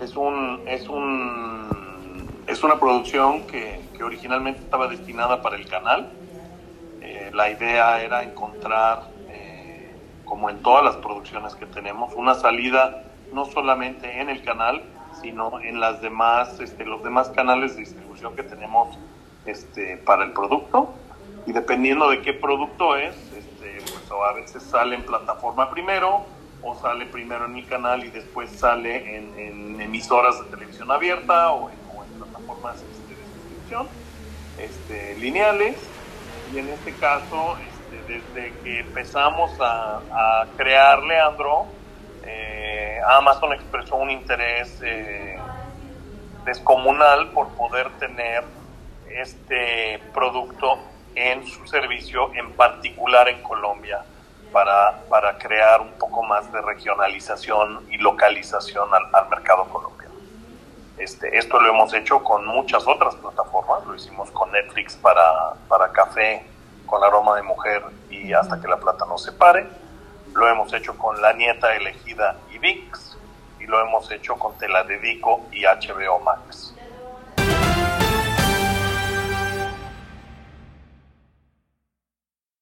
es una producción que, que, originalmente estaba destinada para el canal. Eh, la idea era encontrar, eh, como en todas las producciones que tenemos, una salida no solamente en el canal, sino en las demás, este, los demás canales de distribución que tenemos este, para el producto. Y dependiendo de qué producto es, este, pues a veces sale en plataforma primero, o sale primero en mi canal y después sale en, emisoras de televisión abierta o en, plataformas este, de suscripción este, lineales. Y en este caso, este, desde que empezamos a, crear Leandro, eh, Amazon expresó un interés eh, descomunal por poder tener este producto en su servicio, en particular en Colombia para, para crear un poco más de regionalización y localización al, mercado colombiano. Este, esto lo hemos hecho con muchas otras plataformas, lo hicimos con Netflix para, para café, con aroma de mujer y hasta que la plata no se pare, lo hemos hecho con La Nieta Elegida y VIX, y lo hemos hecho con Te la Dedico y HBO Max.